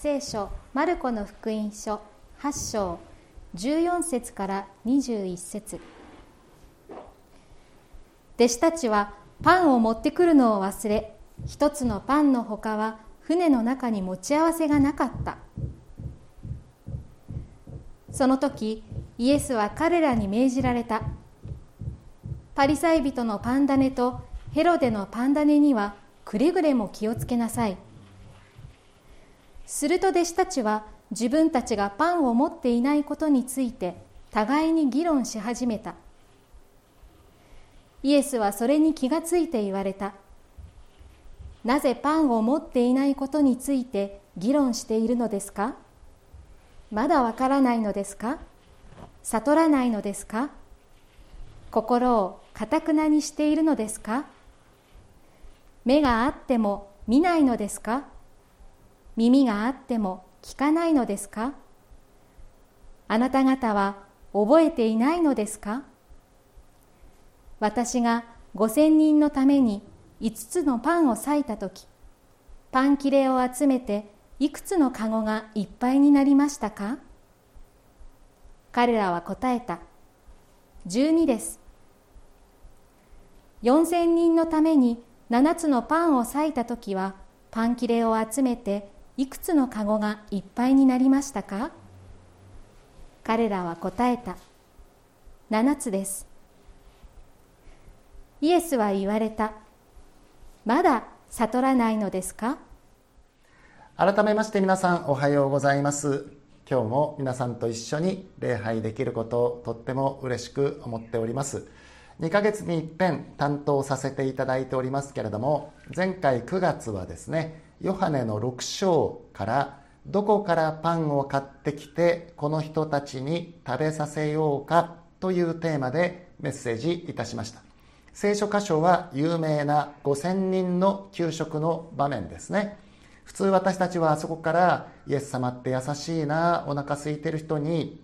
聖書マルコの福音書8章14節から21節。弟子たちはパンを持ってくるのを忘れ一つのパンのほかは船の中に持ち合わせがなかった。その時イエスは彼らに命じられた。パリサイ人のパンダネとヘロデのパンダネにはくれぐれも気をつけなさい。すると弟子たちは自分たちがパンを持っていないことについて互いに議論し始めた。イエスはそれに気がついて言われた。なぜパンを持っていないことについて議論しているのですか？まだわからないのですか？悟らないのですか？心をかたくなにしているのですか？目があっても見ないのですか？耳があっても聞かないのですか？あなた方は覚えていないのですか？私が五千人のために五つのパンを裂いた時パン切れを集めていくつのかごがいっぱいになりましたか？彼らは答えた。12です。四千人のために七つのパンを裂いた時はパン切れを集めていくつのかごがいっぱいになりましたか？彼らは答えた。7つです。イエスは言われた。まだ悟らないのですか？改めまして皆さんおはようございます。今日も皆さんと一緒に礼拝できることをとっても嬉しく思っております。2ヶ月に一遍担当させていただいておりますけれども前回9月はですねヨハネの6章からどこからパンを買ってきてこの人たちに食べさせようかというテーマでメッセージいたしました。聖書箇所は有名な5000人の給食の場面ですね。普通私たちはあそこからイエス様って優しいなお腹空いてる人に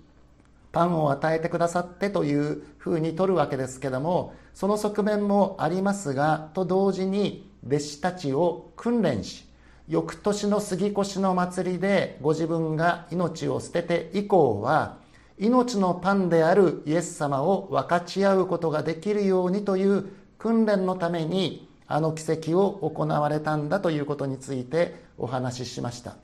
パンを与えてくださってというふうに取るわけですけどもその側面もありますがと同時に弟子たちを訓練し翌年の杉越の祭りでご自分が命を捨てて以降は命のパンであるイエス様を分かち合うことができるようにという訓練のためにあの奇跡を行われたんだということについてお話ししました。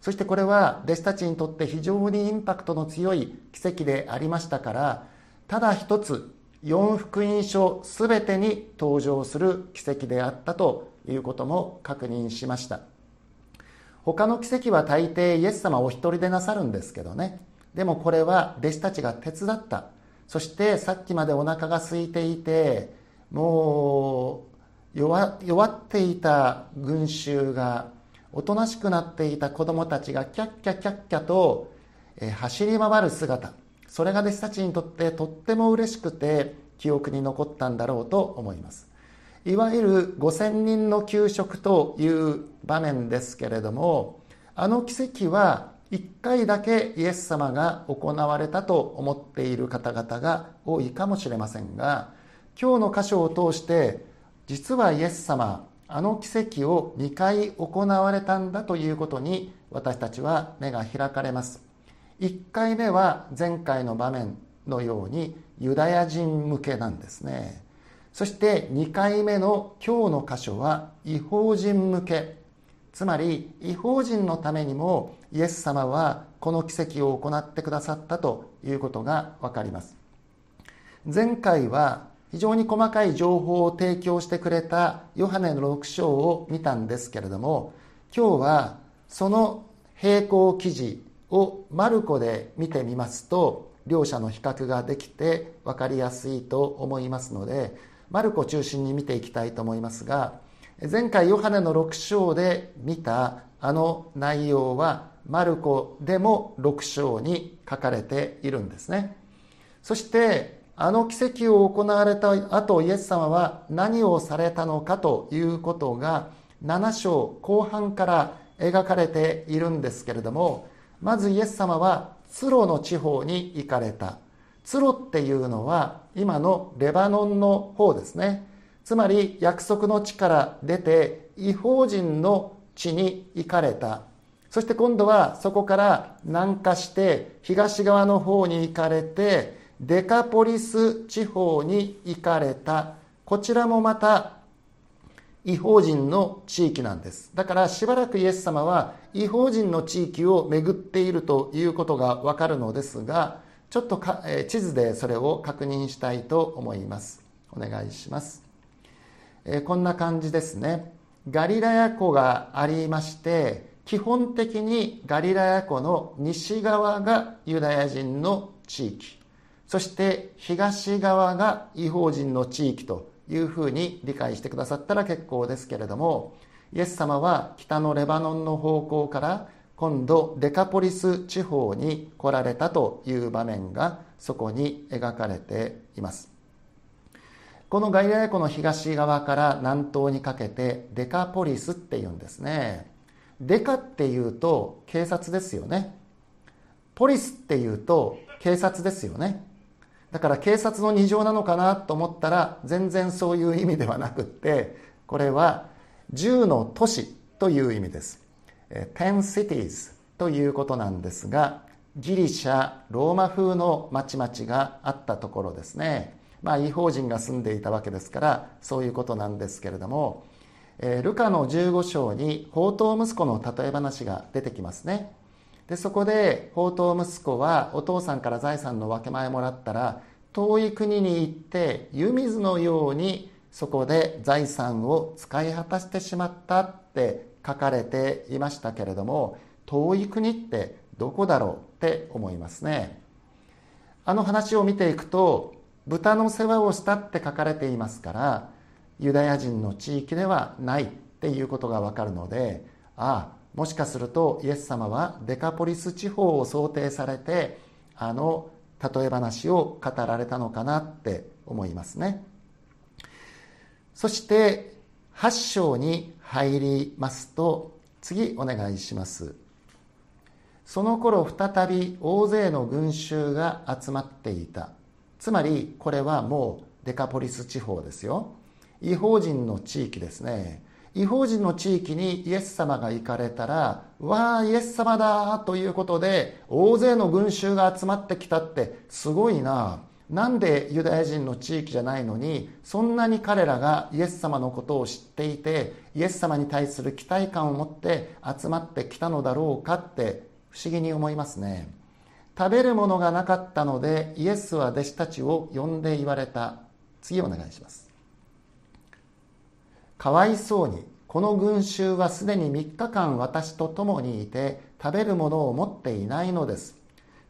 そしてこれは弟子たちにとって非常にインパクトの強い奇跡でありましたからただ一つ四福音書すべてに登場する奇跡であったということも確認しました。他の奇跡は大抵イエス様お一人でなさるんですけどね。でもこれは弟子たちが手伝った。そしてさっきまでお腹が空いていてもう弱っていた群衆がおとなしくなっていた子供たちがキャッキャキャッキャと走り回る姿。それが弟子たちにとってとっても嬉しくて記憶に残ったんだろうと思います。いわゆる5000人の給食という場面ですけれどもあの奇跡は1回だけイエス様が行われたと思っている方々が多いかもしれませんが今日の箇所を通して実はイエス様あの奇跡を2回行われたんだということに私たちは目が開かれます。1回目は前回の場面のようにユダヤ人向けなんですね。そして2回目の今日の箇所は違法人向け。つまり違法人のためにもイエス様はこの奇跡を行ってくださったということがわかります。前回は非常に細かい情報を提供してくれたヨハネの6章を見たんですけれども今日はその並行記事をマルコで見てみますと両者の比較ができて分かりやすいと思いますのでマルコ中心に見ていきたいと思いますが前回ヨハネの6章で見たあの内容はマルコでも6章に書かれているんですね。そしてあの奇跡を行われた後イエス様は何をされたのかということが7章後半から描かれているんですけれどもまずイエス様はツロの地方に行かれた。ツロっていうのは今のレバノンの方ですね。つまり約束の地から出て違法人の地に行かれた。そして今度はそこから南下して東側の方に行かれてデカポリス地方に行かれた。こちらもまた違法人の地域なんです。だからしばらくイエス様は違法人の地域を巡っているということがわかるのですがちょっとか、え地図でそれを確認したいと思います。お願いします、えこんな感じですね。ガリラヤ湖がありまして基本的にガリラヤ湖の西側がユダヤ人の地域そして東側が違法人の地域というふうに理解してくださったら結構ですけれどもイエス様は北のレバノンの方向から今度デカポリス地方に来られたという場面がそこに描かれています。このガリラヤ湖の東側から南東にかけてデカポリスっていうんですね。デカっていうと警察ですよね。ポリスっていうと警察ですよね。だから警察の二乗なのかなと思ったら全然そういう意味ではなくってこれは10の都市という意味です。10 cities ということなんですがギリシャローマ風の町々があったところですね。まあ違法人が住んでいたわけですからそういうことなんですけれども、ルカの15章に宝刀息子の例え話が出てきますね。でそこで宝刀息子はお父さんから財産の分け前もらったら遠い国に行って湯水のようにそこで財産を使い果たしてしまったって書かれていましたけれども遠い国ってどこだろうって思いますね。あの話を見ていくと豚の世話をしたって書かれていますからユダヤ人の地域ではないっていうことがわかるのでああもしかするとイエス様はデカポリス地方を想定されてあの例え話を語られたのかなって思いますね。そして8章に入りますと次お願いします。その頃再び大勢の群衆が集まっていた。つまりこれはもうデカポリス地方ですよ。違法人の地域ですね。違法人の地域にイエス様が行かれたらわあイエス様だということで大勢の群衆が集まってきたってすごいな。なんでユダヤ人の地域じゃないのにそんなに彼らがイエス様のことを知っていてイエス様に対する期待感を持って集まってきたのだろうかって不思議に思いますね。食べるものがなかったのでイエスは弟子たちを呼んで言われた。次お願いします。かわいそうにこの群衆はすでに3日間私と共にいて食べるものを持っていないのです。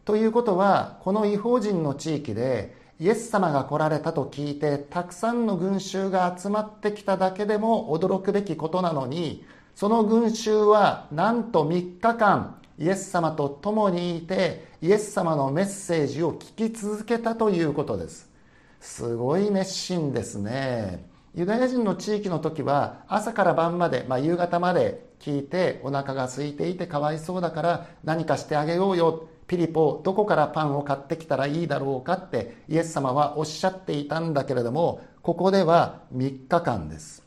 ということはこの違法人の地域でイエス様が来られたと聞いてたくさんの群衆が集まってきただけでも驚くべきことなのにその群衆はなんと3日間イエス様と共にいてイエス様のメッセージを聞き続けたということです。すごい熱心ですね。ユダヤ人の地域の時は朝から晩まで、まあ、夕方まで聞いてお腹が空いていてかわいそうだから何かしてあげようよ。ピリポどこからパンを買ってきたらいいだろうかってイエス様はおっしゃっていたんだけれどもここでは3日間です。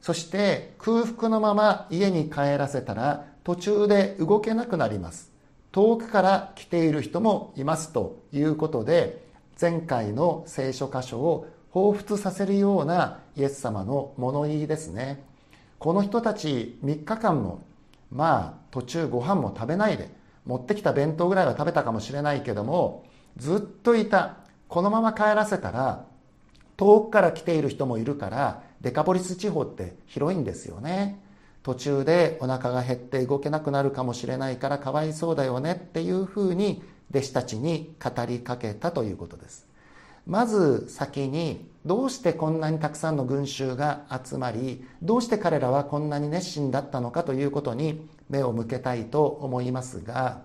そして空腹のまま家に帰らせたら途中で動けなくなります。遠くから来ている人もいますということで前回の聖書箇所を彷彿させるようなイエス様の物言いですね。この人たち3日間もまあ途中ご飯も食べないで持ってきた弁当ぐらいは食べたかもしれないけどもずっといた。このまま帰らせたら遠くから来ている人もいるからデカポリス地方って広いんですよね。途中でお腹が減って動けなくなるかもしれないからかわいそうだよねっていうふうに弟子たちに語りかけたということです。まず先にどうしてこんなにたくさんの群衆が集まりどうして彼らはこんなに熱心だったのかということに目を向けたいと思いますが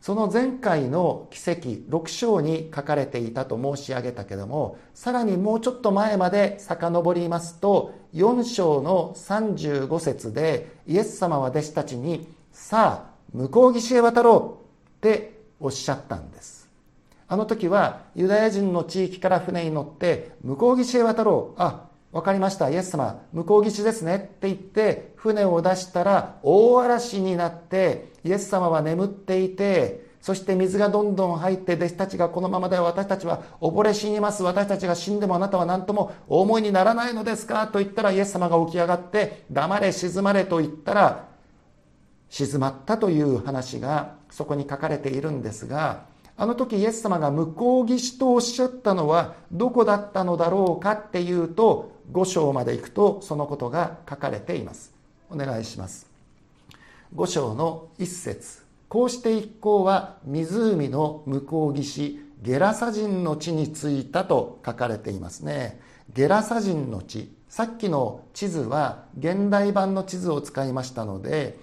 その前回の奇跡6章に書かれていたと申し上げたけどもさらにもうちょっと前まで遡りますと4章の35節でイエス様は弟子たちにさあ向こう岸へ渡ろうっておっしゃったんです。あの時はユダヤ人の地域から船に乗って向こう岸へ渡ろう。あ、分かりました。イエス様向こう岸ですねって言って船を出したら大嵐になってイエス様は眠っていてそして水がどんどん入って弟子たちがこのままでは私たちは溺れ死にます。私たちが死んでもあなたは何ともお思いにならないのですか？と言ったらイエス様が起き上がって黙れ静まれと言ったら静まったという話がそこに書かれているんですがあの時イエス様が向こう岸とおっしゃったのはどこだったのだろうかっていうと5章まで行くとそのことが書かれています。お願いします。5章の一節。こうして一行は湖の向こう岸ゲラサ人の地に着いたと書かれていますね。ゲラサ人の地。さっきの地図は現代版の地図を使いましたので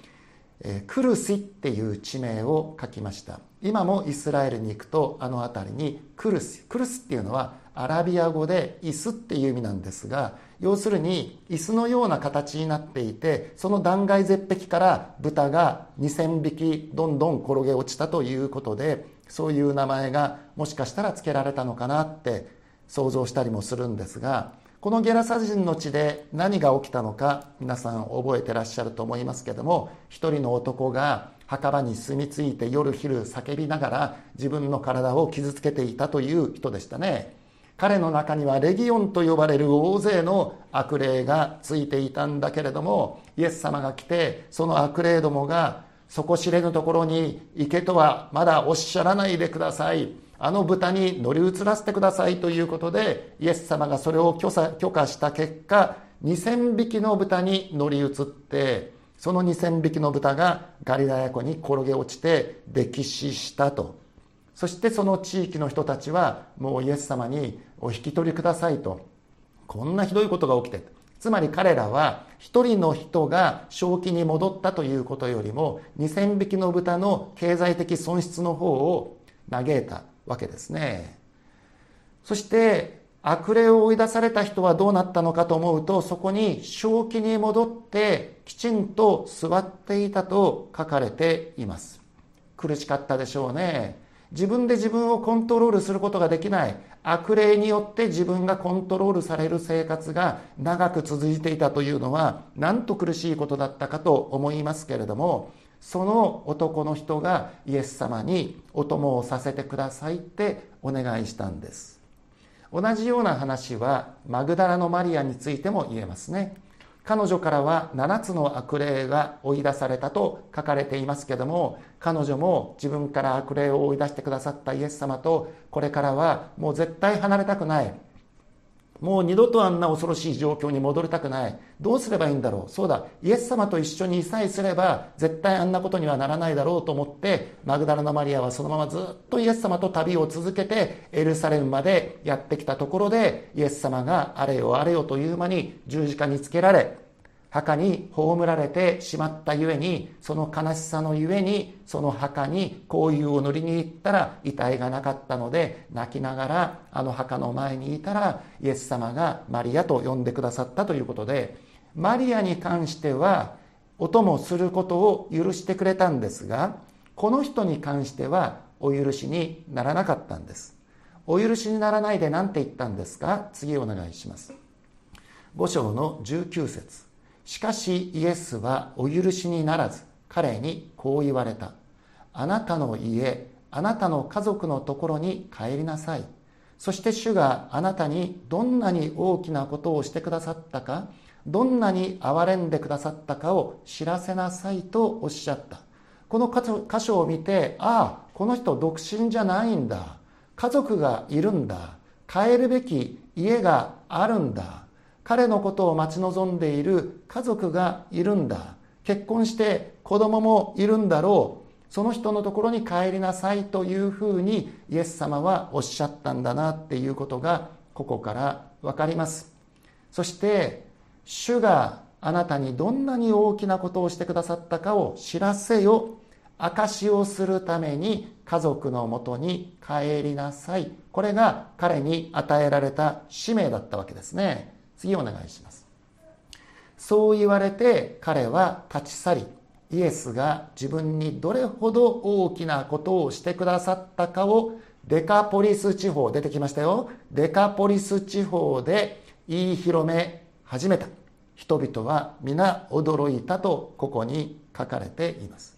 クルシっていう地名を書きました。今もイスラエルに行くとあの辺りにクルスクルスっていうのはアラビア語で椅子っていう意味なんですが要するに椅子のような形になっていてその断崖絶壁から豚が2,000匹どんどん転げ落ちたということでそういう名前がもしかしたら付けられたのかなって想像したりもするんですがこのゲラサ人の地で何が起きたのか皆さん覚えてらっしゃると思いますけども一人の男が墓場に住み着いて夜昼叫びながら自分の体を傷つけていたという人でしたね。彼の中にはレギオンと呼ばれる大勢の悪霊がついていたんだけれどもイエス様が来てその悪霊どもが底知れぬところに行けとはまだおっしゃらないでください。あの豚に乗り移らせてくださいということでイエス様がそれを許可した結果2000匹の豚に乗り移ってその2000匹の豚がガリラヤ湖に転げ落ちて溺死したと。そしてその地域の人たちはもうイエス様にお引き取りくださいと。こんなひどいことが起きてつまり彼らは一人の人が正気に戻ったということよりも2000匹の豚の経済的損失の方を嘆いたわけですね。そして悪霊を追い出された人はどうなったのかと思うとそこに正気に戻ってきちんと座っていたと書かれています。苦しかったでしょうね。自分で自分をコントロールすることができない。悪霊によって自分がコントロールされる生活が長く続いていたというのはなんと苦しいことだったかと思いますけれどもその男の人がイエス様にお供をさせてくださいってお願いしたんです。同じような話はマグダラのマリアについても言えますね。彼女からは7つの悪霊が追い出されたと書かれていますけども彼女も自分から悪霊を追い出してくださったイエス様とこれからはもう絶対離れたくない。もう二度とあんな恐ろしい状況に戻りたくない。どうすればいいんだろう。そうだ。イエス様と一緒にさえすれば絶対あんなことにはならないだろうと思ってマグダラのマリアはそのままずっとイエス様と旅を続けてエルサレムまでやってきたところでイエス様があれよあれよという間に十字架につけられ墓に葬られてしまったゆえにその悲しさのゆえにその墓に香油を塗りに行ったら遺体がなかったので泣きながらあの墓の前にいたらイエス様がマリアと呼んでくださったということでマリアに関してはお供することを許してくれたんですがこの人に関してはお許しにならなかったんです。お許しにならないで何て言ったんですか？次お願いします。5章の19節。しかしイエスはお許しにならず彼にこう言われた。あなたの家あなたの家族のところに帰りなさい。そして主があなたにどんなに大きなことをしてくださったかどんなに憐れんでくださったかを知らせなさいとおっしゃった。この箇所を見てああこの人独身じゃないんだ。家族がいるんだ。帰るべき家があるんだ。彼のことを待ち望んでいる家族がいるんだ。結婚して子供もいるんだろう。その人のところに帰りなさいというふうにイエス様はおっしゃったんだなっていうことがここから分かります。そして主があなたにどんなに大きなことをしてくださったかを知らせよ。証しをするために家族のもとに帰りなさい。これが彼に与えられた使命だったわけですね。次お願いします。そう言われて彼は立ち去りイエスが自分にどれほど大きなことをしてくださったかをデカポリス地方出てきましたよ。デカポリス地方で言い広め始めた。人々は皆驚いたとここに書かれています。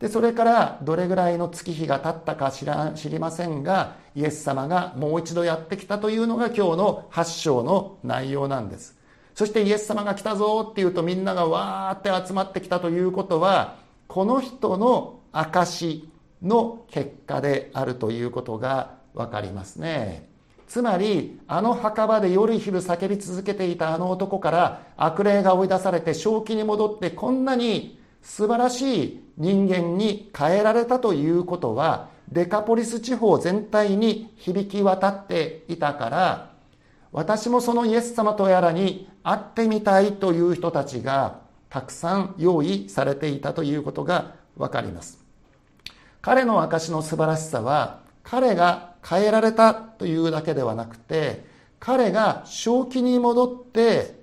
でそれからどれぐらいの月日が経ったか知ら知りませんがイエス様がもう一度やってきたというのが今日の8章の内容なんです。そしてイエス様が来たぞっていうとみんながわーって集まってきたということはこの人の証の結果であるということが分かりますね。つまりあの墓場で夜昼叫び続けていたあの男から悪霊が追い出されて正気に戻ってこんなに素晴らしい人間に変えられたということはデカポリス地方全体に響き渡っていたから私もそのイエス様とやらに会ってみたいという人たちがたくさん用意されていたということがわかります。彼の証の素晴らしさは彼が変えられたというだけではなくて彼が正気に戻って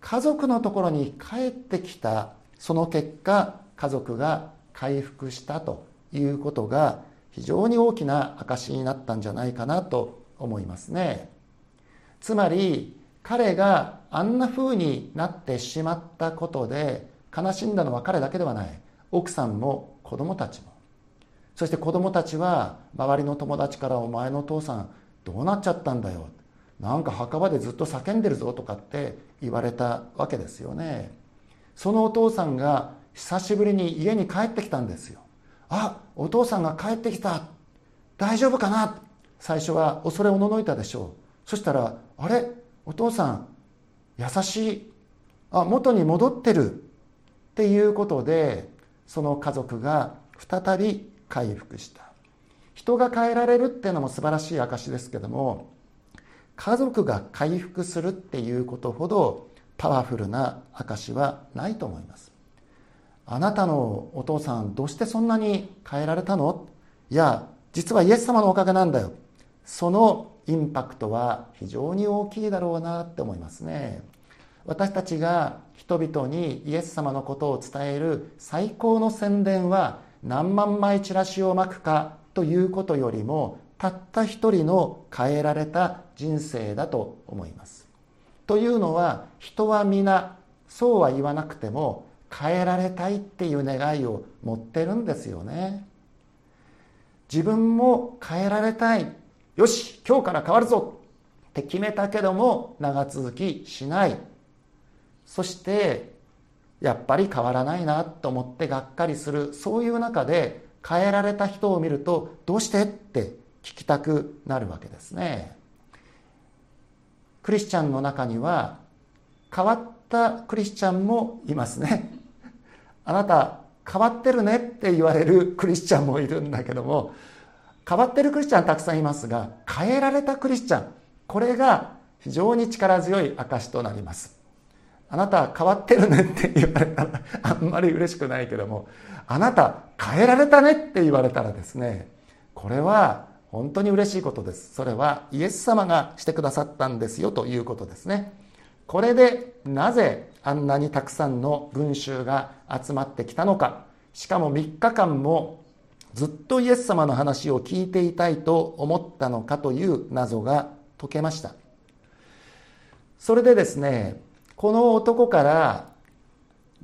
家族のところに帰ってきたその結果家族が回復したということが非常に大きな証になったんじゃないかなと思いますね。つまり彼があんな風になってしまったことで悲しんだのは彼だけではない。奥さんも子供たちも。そして子供たちは周りの友達から「お前の父さんどうなっちゃったんだよ」なんか墓場でずっと叫んでるぞとかって言われたわけですよね。そのお父さんが久しぶりに家に帰ってきたんですよあお父さんが帰ってきた。大丈夫かな？最初は恐れおののいたでしょう。そしたらあれ？お父さん優しい？あ元に戻ってるっていうことでその家族が再び回復した。人が変えられるっていうのも素晴らしい証ですけども家族が回復するっていうことほどパワフルな証はないと思います。あなたのお父さんどうしてそんなに変えられたの？いや実はイエス様のおかげなんだよ。そのインパクトは非常に大きいだろうなって思いますね。私たちが人々にイエス様のことを伝える最高の宣伝は何万枚チラシをまくかということよりもたった一人の変えられた人生だと思います。というのは人は皆そうは言わなくても変えられたいっていう願いを持ってるんですよね。自分も変えられたい。よし今日から変わるぞ。って決めたけども長続きしない。そしてやっぱり変わらないなと思ってがっかりする。そういう中で変えられた人を見るとどうしてって聞きたくなるわけですね。クリスチャンの中には変わったクリスチャンもいますね。あなた変わってるねって言われるクリスチャンもいるんだけども変わってるクリスチャンたくさんいますが変えられたクリスチャンこれが非常に力強い証となります。あなた変わってるねって言われたらあんまり嬉しくないけどもあなた変えられたねって言われたらですねこれは本当に嬉しいことです。それはイエス様がしてくださったんですよということですね。これでなぜあんなにたくさんの群衆が集まってきたのか。しかも3日間もずっとイエス様の話を聞いていたいと思ったのかという謎が解けました。それでですねこの男から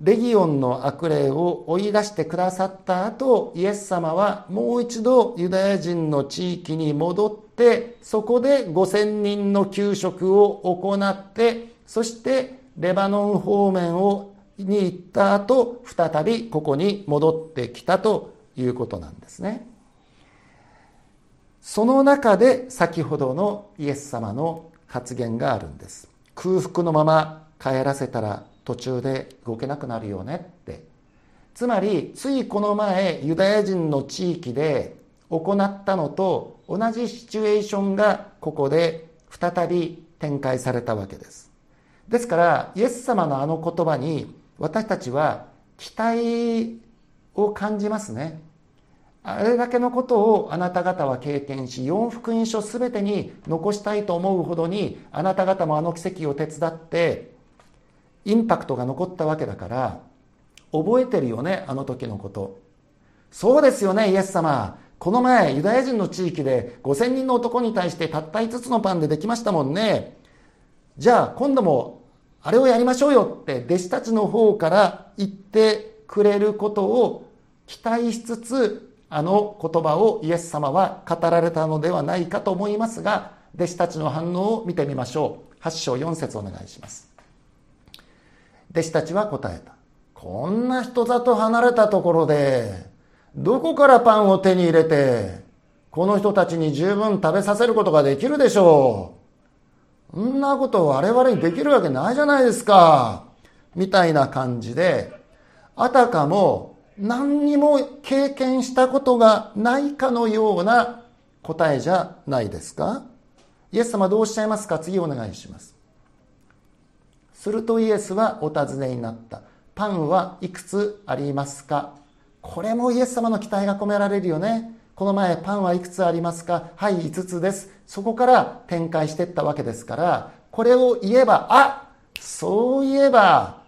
レギオンの悪霊を追い出してくださった後イエス様はもう一度ユダヤ人の地域に戻ってそこで5000人の給食を行ってそしてレバノン方面をに行った後再びここに戻ってきたということなんですね。その中で先ほどのイエス様の発言があるんです。空腹のまま帰らせたら途中で動けなくなるよねって。つまりついこの前ユダヤ人の地域で行ったのと同じシチュエーションがここで再び展開されたわけです。ですからイエス様のあの言葉に私たちは期待を感じますね。あれだけのことをあなた方は経験し四福音書全てに残したいと思うほどにあなた方もあの奇跡を手伝ってインパクトが残ったわけだから覚えてるよねあの時のこと。そうですよねイエス様。この前ユダヤ人の地域で5000人の男に対してたった5つのパンでできましたもんね。じゃあ今度もあれをやりましょうよって弟子たちの方から言ってくれることを期待しつつあの言葉をイエス様は語られたのではないかと思いますが弟子たちの反応を見てみましょう。8章4節お願いします。弟子たちは答えた。こんな人里離れたところでどこからパンを手に入れてこの人たちに十分食べさせることができるでしょう。そんなこと我々にできるわけないじゃないですか。みたいな感じであたかも何にも経験したことがないかのような答えじゃないですか。イエス様どうおっしゃいますか？次お願いします。するとイエスはお尋ねになった。パンはいくつありますか？これもイエス様の期待が込められるよね。この前パンはいくつありますか？はい5つです。そこから展開していったわけですからこれを言えばあそういえば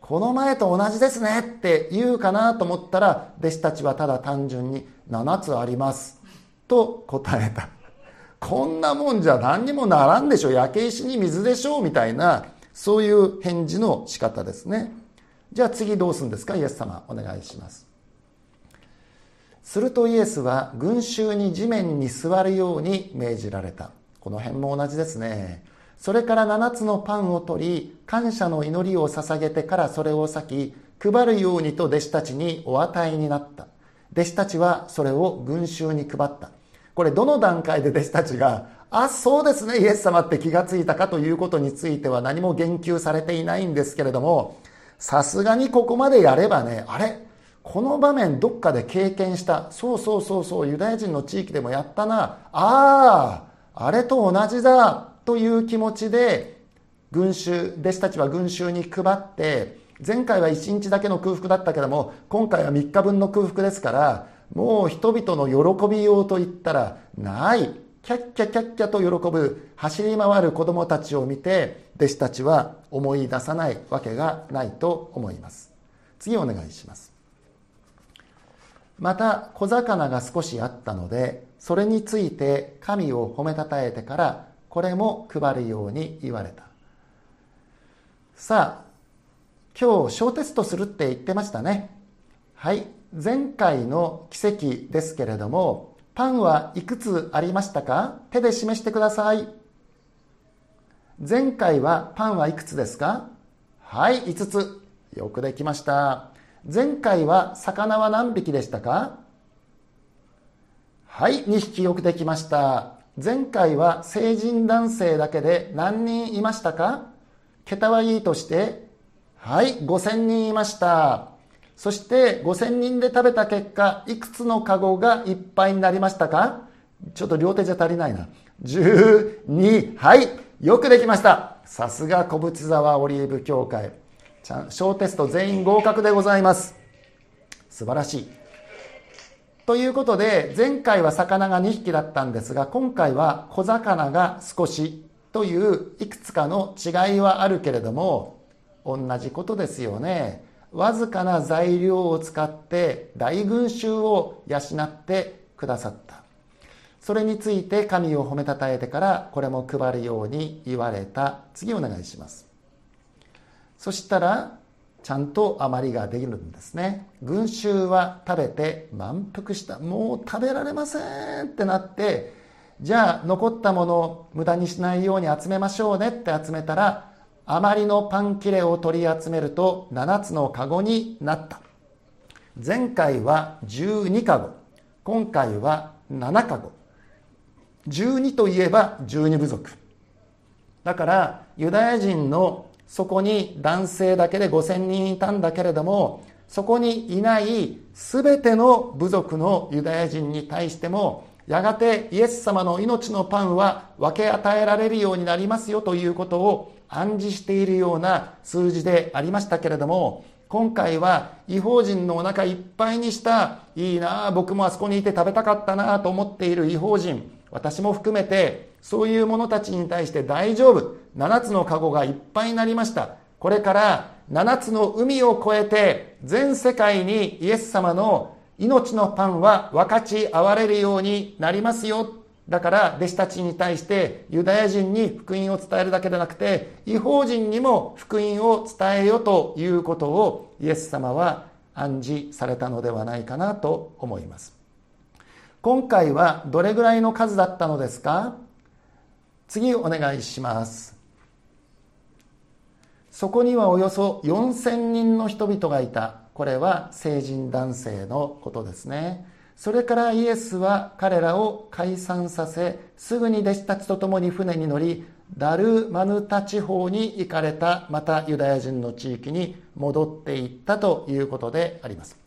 この前と同じですねって言うかなと思ったら弟子たちはただ単純に7つあります。と答えた。こんなもんじゃ何にもならんでしょ。焼け石に水でしょうみたいな。そういう返事の仕方ですね。じゃあ次どうするんですか？イエス様お願いします。するとイエスは群衆に地面に座るように命じられた。この辺も同じですね。それから7つのパンを取り感謝の祈りを捧げてからそれを裂き配るようにと弟子たちにお与えになった。弟子たちはそれを群衆に配った。これどの段階で弟子たちがあそうですね。イエス様って気がついたかということについては何も言及されていないんですけれどもさすがにここまでやればねあれ？この場面どっかで経験したそうそうそうそうユダヤ人の地域でもやったなあああれと同じだという気持ちで群衆弟子たちは群衆に配って前回は1日だけの空腹だったけども今回は3日分の空腹ですからもう人々の喜びようと言ったらない。キャッキャキャッキャと喜ぶ走り回る子供たちを見て弟子たちは思い出さないわけがないと思います。次お願いします。また小魚が少しあったのでそれについて神を褒めたたえてからこれも配るように言われた。さあ今日小テストするって言ってましたね。はい前回の奇跡ですけれどもパンはいくつありましたか？手で示してください。前回はパンはいくつですか？はい5つ。よくできました。前回は魚は何匹でしたか？はい2匹よくできました。前回は成人男性だけで何人いましたか？桁はいいとしてはい5000人いました。そして5000人で食べた結果いくつのカゴがいっぱいになりましたか？ちょっと両手じゃ足りないな。12はい。よくできました。さすが小淵沢オリーブ協会。小テスト全員合格でございます。素晴らしい。ということで前回は魚が2匹だったんですが今回は小魚が少し。といういくつかの違いはあるけれども同じことですよね。わずかな材料を使って大群衆を養ってくださった。それについて神を褒めたたえてからこれも配るように言われた。次お願いします。そしたらちゃんと余りができるんですね。群衆は食べて満腹した。もう食べられませんってなってじゃあ残ったものを無駄にしないように集めましょうねって集めたら余りのパン切れを取り集めると7つのカゴになった。前回は12カゴ。今回は7カゴ。12といえば12部族。だからユダヤ人のそこに男性だけで5000人いたんだけれどもそこにいない全ての部族のユダヤ人に対してもやがてイエス様の命のパンは分け与えられるようになりますよということを暗示しているような数字でありましたけれども今回は違法人のお腹いっぱいにしたいいなあ僕もあそこにいて食べたかったなあと思っている違法人私も含めてそういう者たちに対して大丈夫。7つのカゴがいっぱいになりました。これから7つの海を越えて全世界にイエス様の命のパンは分かち合われるようになりますよ。だから弟子たちに対してユダヤ人に福音を伝えるだけでなくて違法人にも福音を伝えよということをイエス様は暗示されたのではないかなと思います。今回はどれぐらいの数だったのですか？次お願いします。そこにはおよそ4000人の人々がいた。これは成人男性のことですね。それからイエスは彼らを解散させすぐに弟子たちと共に船に乗りダルマヌタ地方に行かれたまたユダヤ人の地域に戻っていったということであります。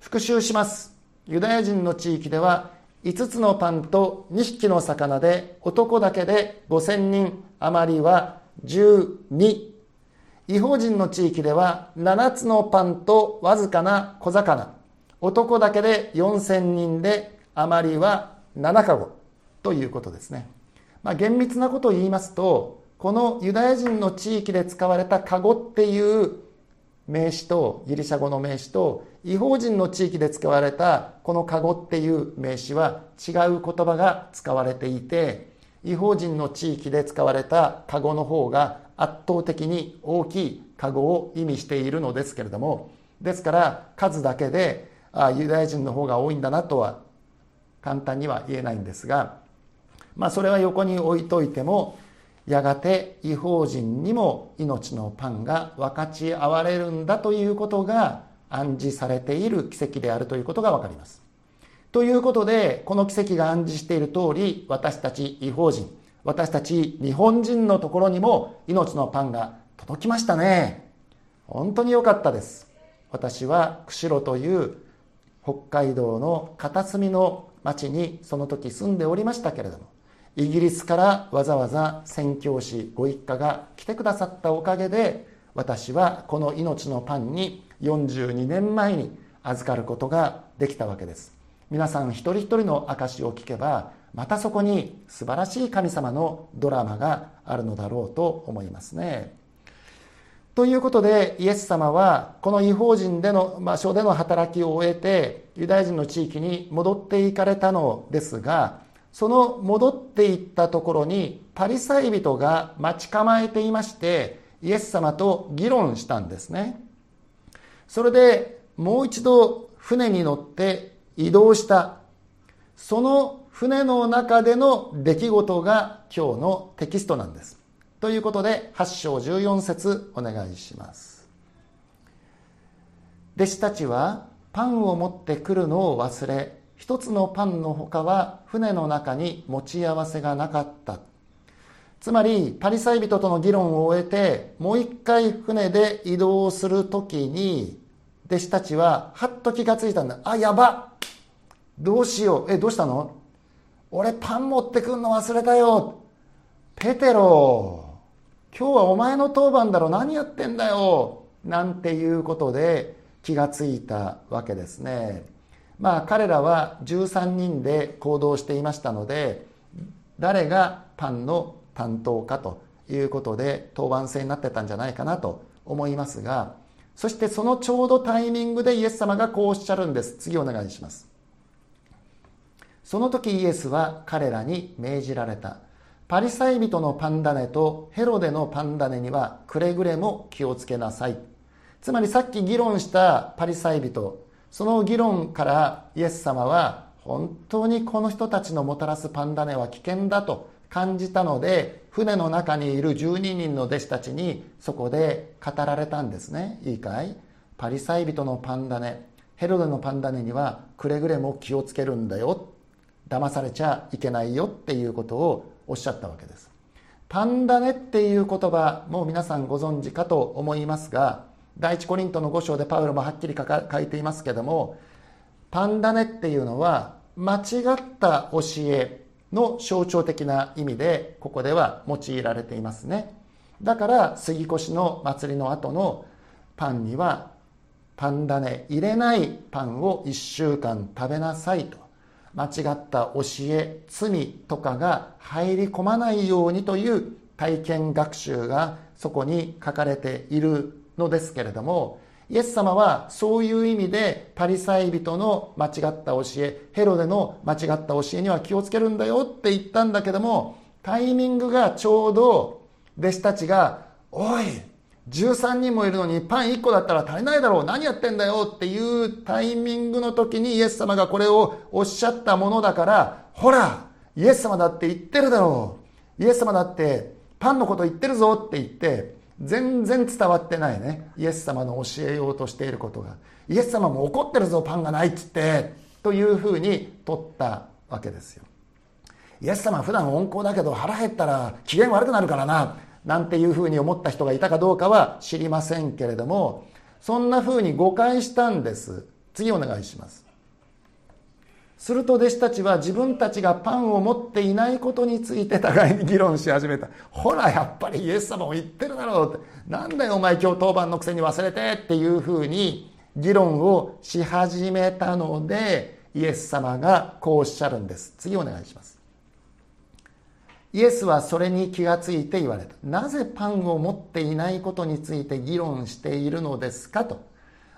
復習します。ユダヤ人の地域では5つのパンと2匹の魚で男だけで5000人余りは12違法人の地域では7つのパンとわずかな小魚。男だけで4000人で余りは7かごということですね。まあ、厳密なことを言いますとこのユダヤ人の地域で使われたカゴっていう名詞とギリシャ語の名詞と違法人の地域で使われたこのカゴっていう名詞は違う言葉が使われていて違法人の地域で使われたカゴの方が圧倒的に大きいカゴを意味しているのですけれどもですから数だけであユダヤ人の方が多いんだなとは簡単には言えないんですがまあ、それは横に置いといてもやがて違法人にも命のパンが分かち合われるんだということが暗示されている奇跡であるということが分かります。ということでこの奇跡が暗示している通り私たち違法人私たち日本人のところにも命のパンが届きましたね。本当に良かったです。私は釧路という北海道の片隅の町にその時住んでおりましたけれどもイギリスからわざわざ宣教師ご一家が来てくださったおかげで私はこの命のパンに42年前に預かることができたわけです。皆さん一人一人の証を聞けばまたそこに素晴らしい神様のドラマがあるのだろうと思いますね。ということでイエス様はこの違法人での場所での働きを終えてユダヤ人の地域に戻っていかれたのですがその戻っていったところにパリサイ人が待ち構えていましてイエス様と議論したんですね。それでもう一度船に乗って移動した。その船の中での出来事が今日のテキストなんです。ということで8章14節お願いします。弟子たちはパンを持ってくるのを忘れ一つのパンのほかは船の中に持ち合わせがなかった。つまりパリサイ人との議論を終えてもう一回船で移動するときに弟子たちははっと気がついたんだ。あやばどうしよう。えどうしたの？俺パン持ってくんの忘れたよ。ペテロ。今日はお前の当番だろ。何やってんだよ。なんていうことで気がついたわけですね。まあ彼らは13人で行動していましたので誰がパンの担当かということで当番制になってたんじゃないかなと思いますがそしてそのちょうどタイミングでイエス様がこうおっしゃるんです。次お願いします。その時イエスは彼らに命じられた。パリサイ人のパンダネとヘロデのパンダネにはくれぐれも気をつけなさい。つまりさっき議論したパリサイ人その議論からイエス様は本当にこの人たちのもたらすパンダネは危険だと感じたので船の中にいる12人の弟子たちにそこで語られたんですね。いいかい？パリサイ人のパンダネヘロデのパンダネにはくれぐれも気をつけるんだよ。騙されちゃいけないよっていうことをおっしゃったわけですパンダネっていう言葉もう皆さんご存知かと思いますが第一コリントの5章でパウロもはっきり書いていますけどもパンダネっていうのは間違った教えの象徴的な意味でここでは用いられていますね。だから杉越の祭りの後のパンにはパンダネ入れないパンを1週間食べなさいと。間違った教え罪とかが入り込まないようにという体験学習がそこに書かれているのですけれどもイエス様はそういう意味でパリサイ人の間違った教えヘロデの間違った教えには気をつけるんだよって言ったんだけどもタイミングがちょうど弟子たちが「おい13人もいるのにパン1個だったら足りないだろう。何やってんだよっていうタイミングの時にイエス様がこれをおっしゃったものだからほらイエス様だって言ってるだろう。イエス様だってパンのこと言ってるぞって言って全然伝わってないね。イエス様の教えようとしていることが。イエス様も怒ってるぞパンがないっつって。というふうに取ったわけですよ。イエス様普段温厚だけど腹減ったら機嫌悪くなるからな。なんていうふうに思った人がいたかどうかは知りませんけれどもそんなふうに誤解したんです。次お願いします。すると弟子たちは自分たちがパンを持っていないことについて互いに議論し始めた。ほらやっぱりイエス様も言ってるだろうって。なんだよお前今日当番のくせに忘れてっていうふうに議論をし始めたのでイエス様がこうおっしゃるんです。次お願いします。イエスはそれに気がついて言われた。なぜパンを持っていないことについて議論しているのですかと。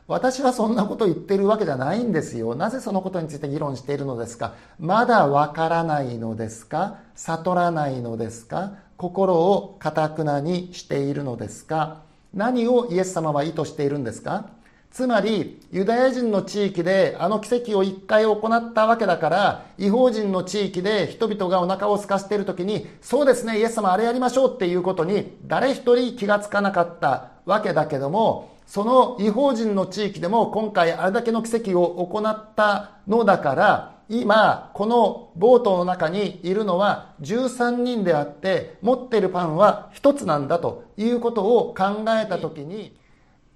私はそんなこと言ってるわけじゃないんですよ。なぜそのことについて議論しているのですかまだわからないのですか悟らないのですか心をかたくなにしているのですか何をイエス様は意図しているんですかつまりユダヤ人の地域であの奇跡を一回行ったわけだから違法人の地域で人々がお腹を空かせている時にそうですねイエス様あれやりましょうっていうことに誰一人気がつかなかったわけだけどもその違法人の地域でも今回あれだけの奇跡を行ったのだから今このボートの中にいるのは13人であって持っているパンは1つなんだということを考えた時に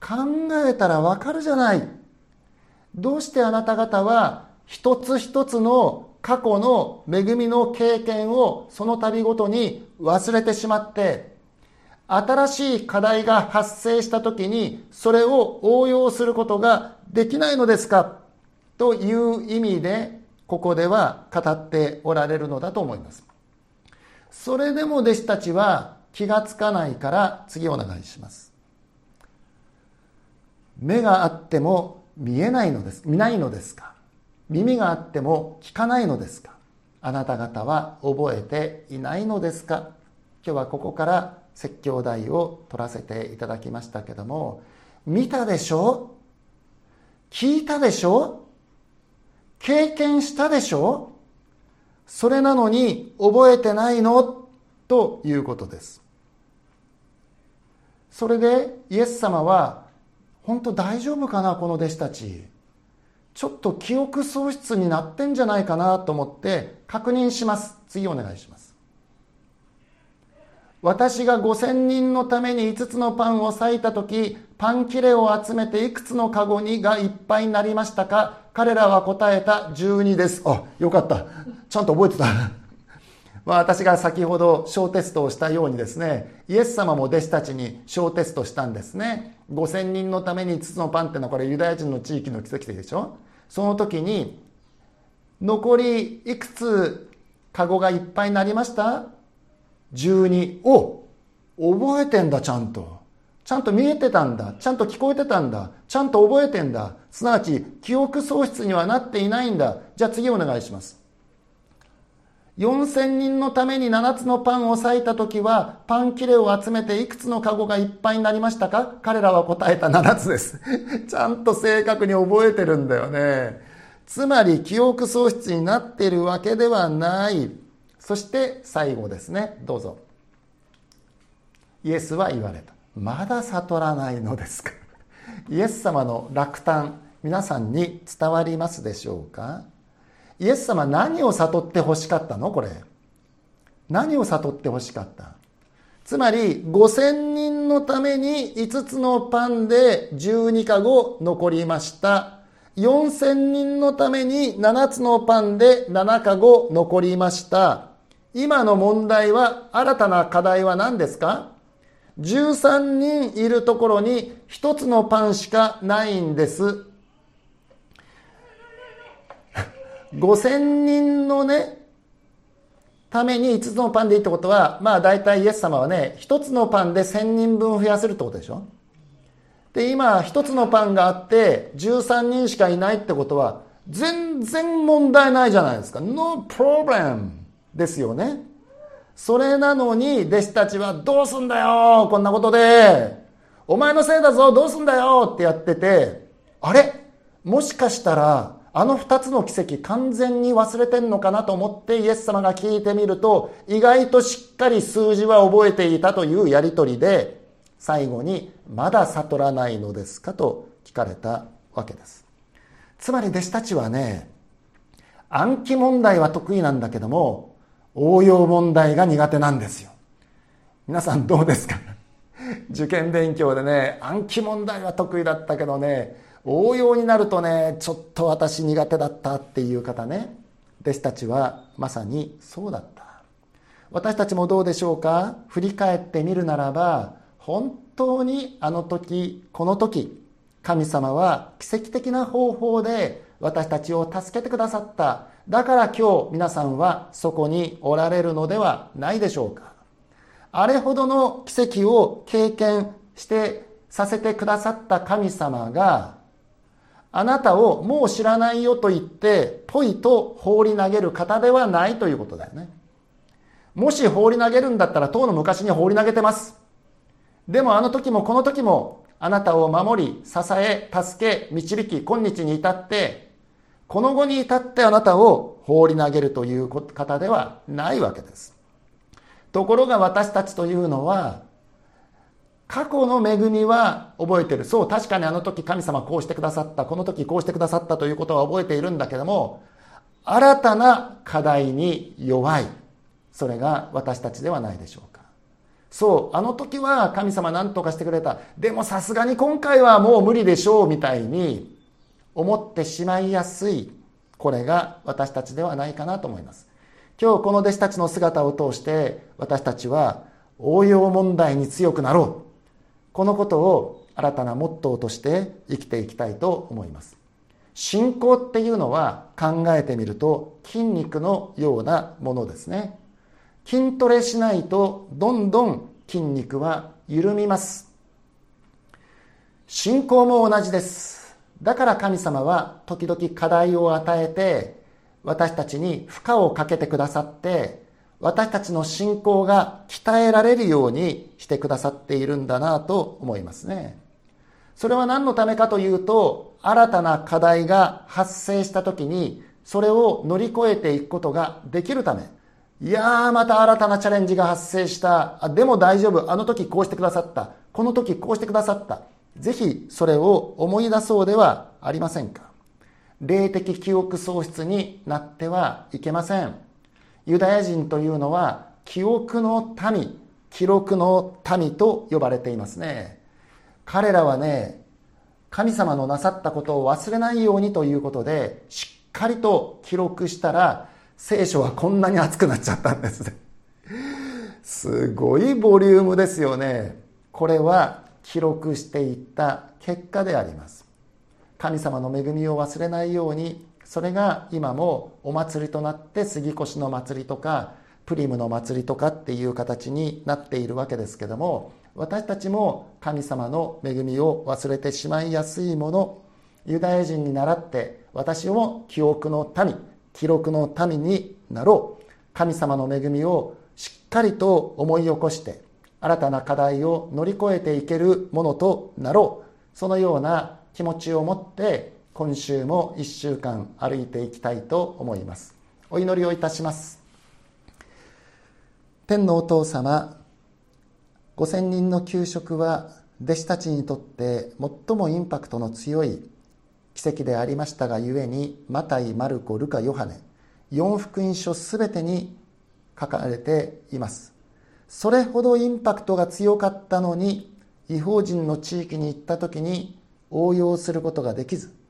考えたらわかるじゃない。どうしてあなた方は一つ一つの過去の恵みの経験をその度ごとに忘れてしまって新しい課題が発生した時にそれを応用することができないのですか？という意味でここでは語っておられるのだと思います。それでも弟子たちは気がつかないから次お願いします。目があっても見えないのです。見ないのですか？耳があっても聞かないのですか？あなた方は覚えていないのですか？今日はここから説教題を取らせていただきましたけども見たでしょ？聞いたでしょ？経験したでしょ？それなのに覚えてないの？ということです。それでイエス様は本当大丈夫かなこの弟子たち。ちょっと記憶喪失になってんじゃないかなと思って確認します。次お願いします。私が5000人のために5つのパンを裂いた時パン切れを集めていくつのカゴにがいっぱいになりましたか？彼らは答えた12です。あよかった。ちゃんと覚えてた。まあ、私が先ほど小テストをしたようにですねイエス様も弟子たちに小テストしたんですね。5000人のために5つのパンっていうのはこれユダヤ人の地域の奇跡でしょ？その時に残りいくつカゴがいっぱいになりました？12を覚えてんだちゃんと。ちゃんと見えてたんだ。ちゃんと聞こえてたんだ。ちゃんと覚えてんだ。すなわち記憶喪失にはなっていないんだ。じゃあ次お願いします。4000人のために7つのパンを裂いた時はパン切れを集めていくつのカゴがいっぱいになりましたか？彼らは答えた7つです。ちゃんと正確に覚えてるんだよね。つまり記憶喪失になっているわけではない。そして最後ですね。どうぞ。イエスは言われた。まだ悟らないのですか？イエス様の落胆皆さんに伝わりますでしょうか？イエス様何を悟って欲しかったの？これ。何を悟って欲しかった？つまり5000人のために5つのパンで12かご残りました。4000人のために7つのパンで7かご残りました。今の問題は新たな課題は何ですか？13人いるところに1つのパンしかないんです。5000人のね、ために5つのパンでいいってことは、まあ大体イエス様はね、1つのパンで1000人分増やせるってことでしょ？で今一つのパンがあって13人しかいないってことは全然問題ないじゃないですか。No problem ですよね。それなのに弟子たちはどうすんだよこんなことで。お前のせいだぞどうすんだよってやっててあれ？もしかしたらあの二つの奇跡完全に忘れてんのかなと思ってイエス様が聞いてみると意外としっかり数字は覚えていたというやりとりで最後にまだ悟らないのですかと聞かれたわけです。つまり弟子たちはね暗記問題は得意なんだけども応用問題が苦手なんですよ。皆さんどうですか？受験勉強でね暗記問題は得意だったけどね応用になるとねちょっと私苦手だったっていう方ね弟子たちはまさにそうだった。私たちもどうでしょうか？振り返ってみるならば本当にあの時この時神様は奇跡的な方法で私たちを助けてくださった。だから今日皆さんはそこにおられるのではないでしょうか。あれほどの奇跡を経験してさせてくださった神様があなたをもう知らないよと言って、ぽいと放り投げる方ではないということだよね。もし放り投げるんだったら、当の昔に放り投げてます。でもあの時もこの時も、あなたを守り、支え、助け、導き、今日に至って、この後に至ってあなたを放り投げるという方ではないわけです。ところが私たちというのは、過去の恵みは覚えてる。そう、確かにあの時神様こうしてくださった。この時こうしてくださったということは覚えているんだけども、新たな課題に弱い。それが私たちではないでしょうか。そう、あの時は神様何とかしてくれた。でもさすがに今回はもう無理でしょうみたいに思ってしまいやすい。これが私たちではないかなと思います。今日この弟子たちの姿を通して私たちは応用問題に強くなろう。このことを新たなモットーとして生きていきたいと思います。信仰っていうのは考えてみると筋肉のようなものですね。筋トレしないとどんどん筋肉は緩みます。信仰も同じです。だから神様は時々課題を与えて私たちに負荷をかけてくださって私たちの信仰が鍛えられるようにしてくださっているんだなと思いますね。それは何のためかというと、新たな課題が発生した時に、それを乗り越えていくことができるため。いやー、また新たなチャレンジが発生した。でも大丈夫。あの時こうしてくださった。この時こうしてくださった。ぜひそれを思い出そうではありませんか。霊的記憶喪失になってはいけません。ユダヤ人というのは記憶の民記録の民と呼ばれていますね。彼らはね神様のなさったことを忘れないようにということでしっかりと記録したら聖書はこんなに熱くなっちゃったんですね。すごいボリュームですよね。これは記録していった結果であります。神様の恵みを忘れないようにそれが今もお祭りとなって杉越の祭りとかプリムの祭りとかっていう形になっているわけですけども私たちも神様の恵みを忘れてしまいやすいものユダヤ人に倣って私も記憶の民記録の民になろう。神様の恵みをしっかりと思い起こして新たな課題を乗り越えていけるものとなろう。そのような気持ちを持って今週も1週間歩いていきたいと思います。お祈りをいたします。天のお父様5000人の給食は弟子たちにとって最もインパクトの強い奇跡でありましたがゆえにマタイ、マルコ、ルカ、ヨハネ4福音書すべてに書かれています。それほどインパクトが強かったのに違法人の地域に行った時に応用することができず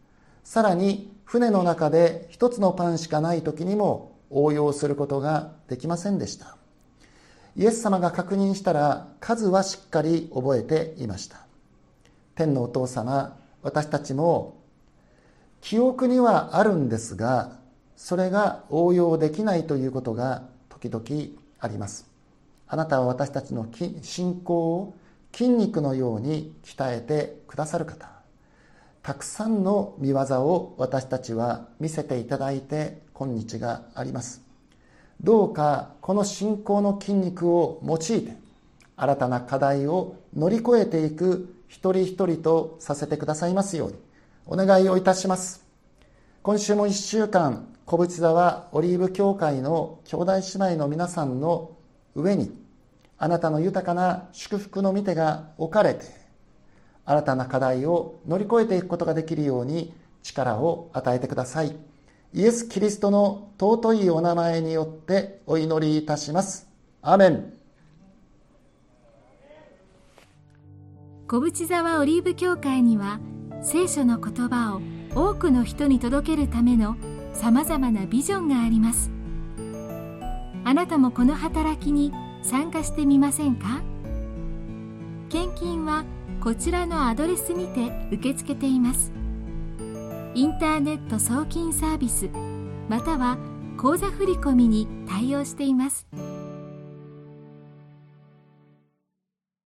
さらに船の中で一つのパンしかない時にも応用することができませんでした。イエス様が確認したら数はしっかり覚えていました。天のお父様私たちも記憶にはあるんですがそれが応用できないということが時々あります。あなたは私たちの信仰を筋肉のように鍛えてくださる方。たくさんの見業を私たちは見せていただいて今日があります。どうかこの信仰の筋肉を用いて新たな課題を乗り越えていく一人一人とさせてくださいますようにお願いをいたします。今週も一週間小淵沢オリーブ教会の兄弟姉妹の皆さんの上にあなたの豊かな祝福の御手が置かれて新たな課題を乗り越えていくことができるように力を与えてください。イエス・キリストの尊いお名前によってお祈りいたします。アメン。小淵沢オリーブ教会には聖書の言葉を多くの人に届けるためのさまざまなビジョンがあります。あなたもこの働きに参加してみませんか？献金はこちらのアドレスにて受け付けていますインターネット送金サービスまたは口座振込に対応しています。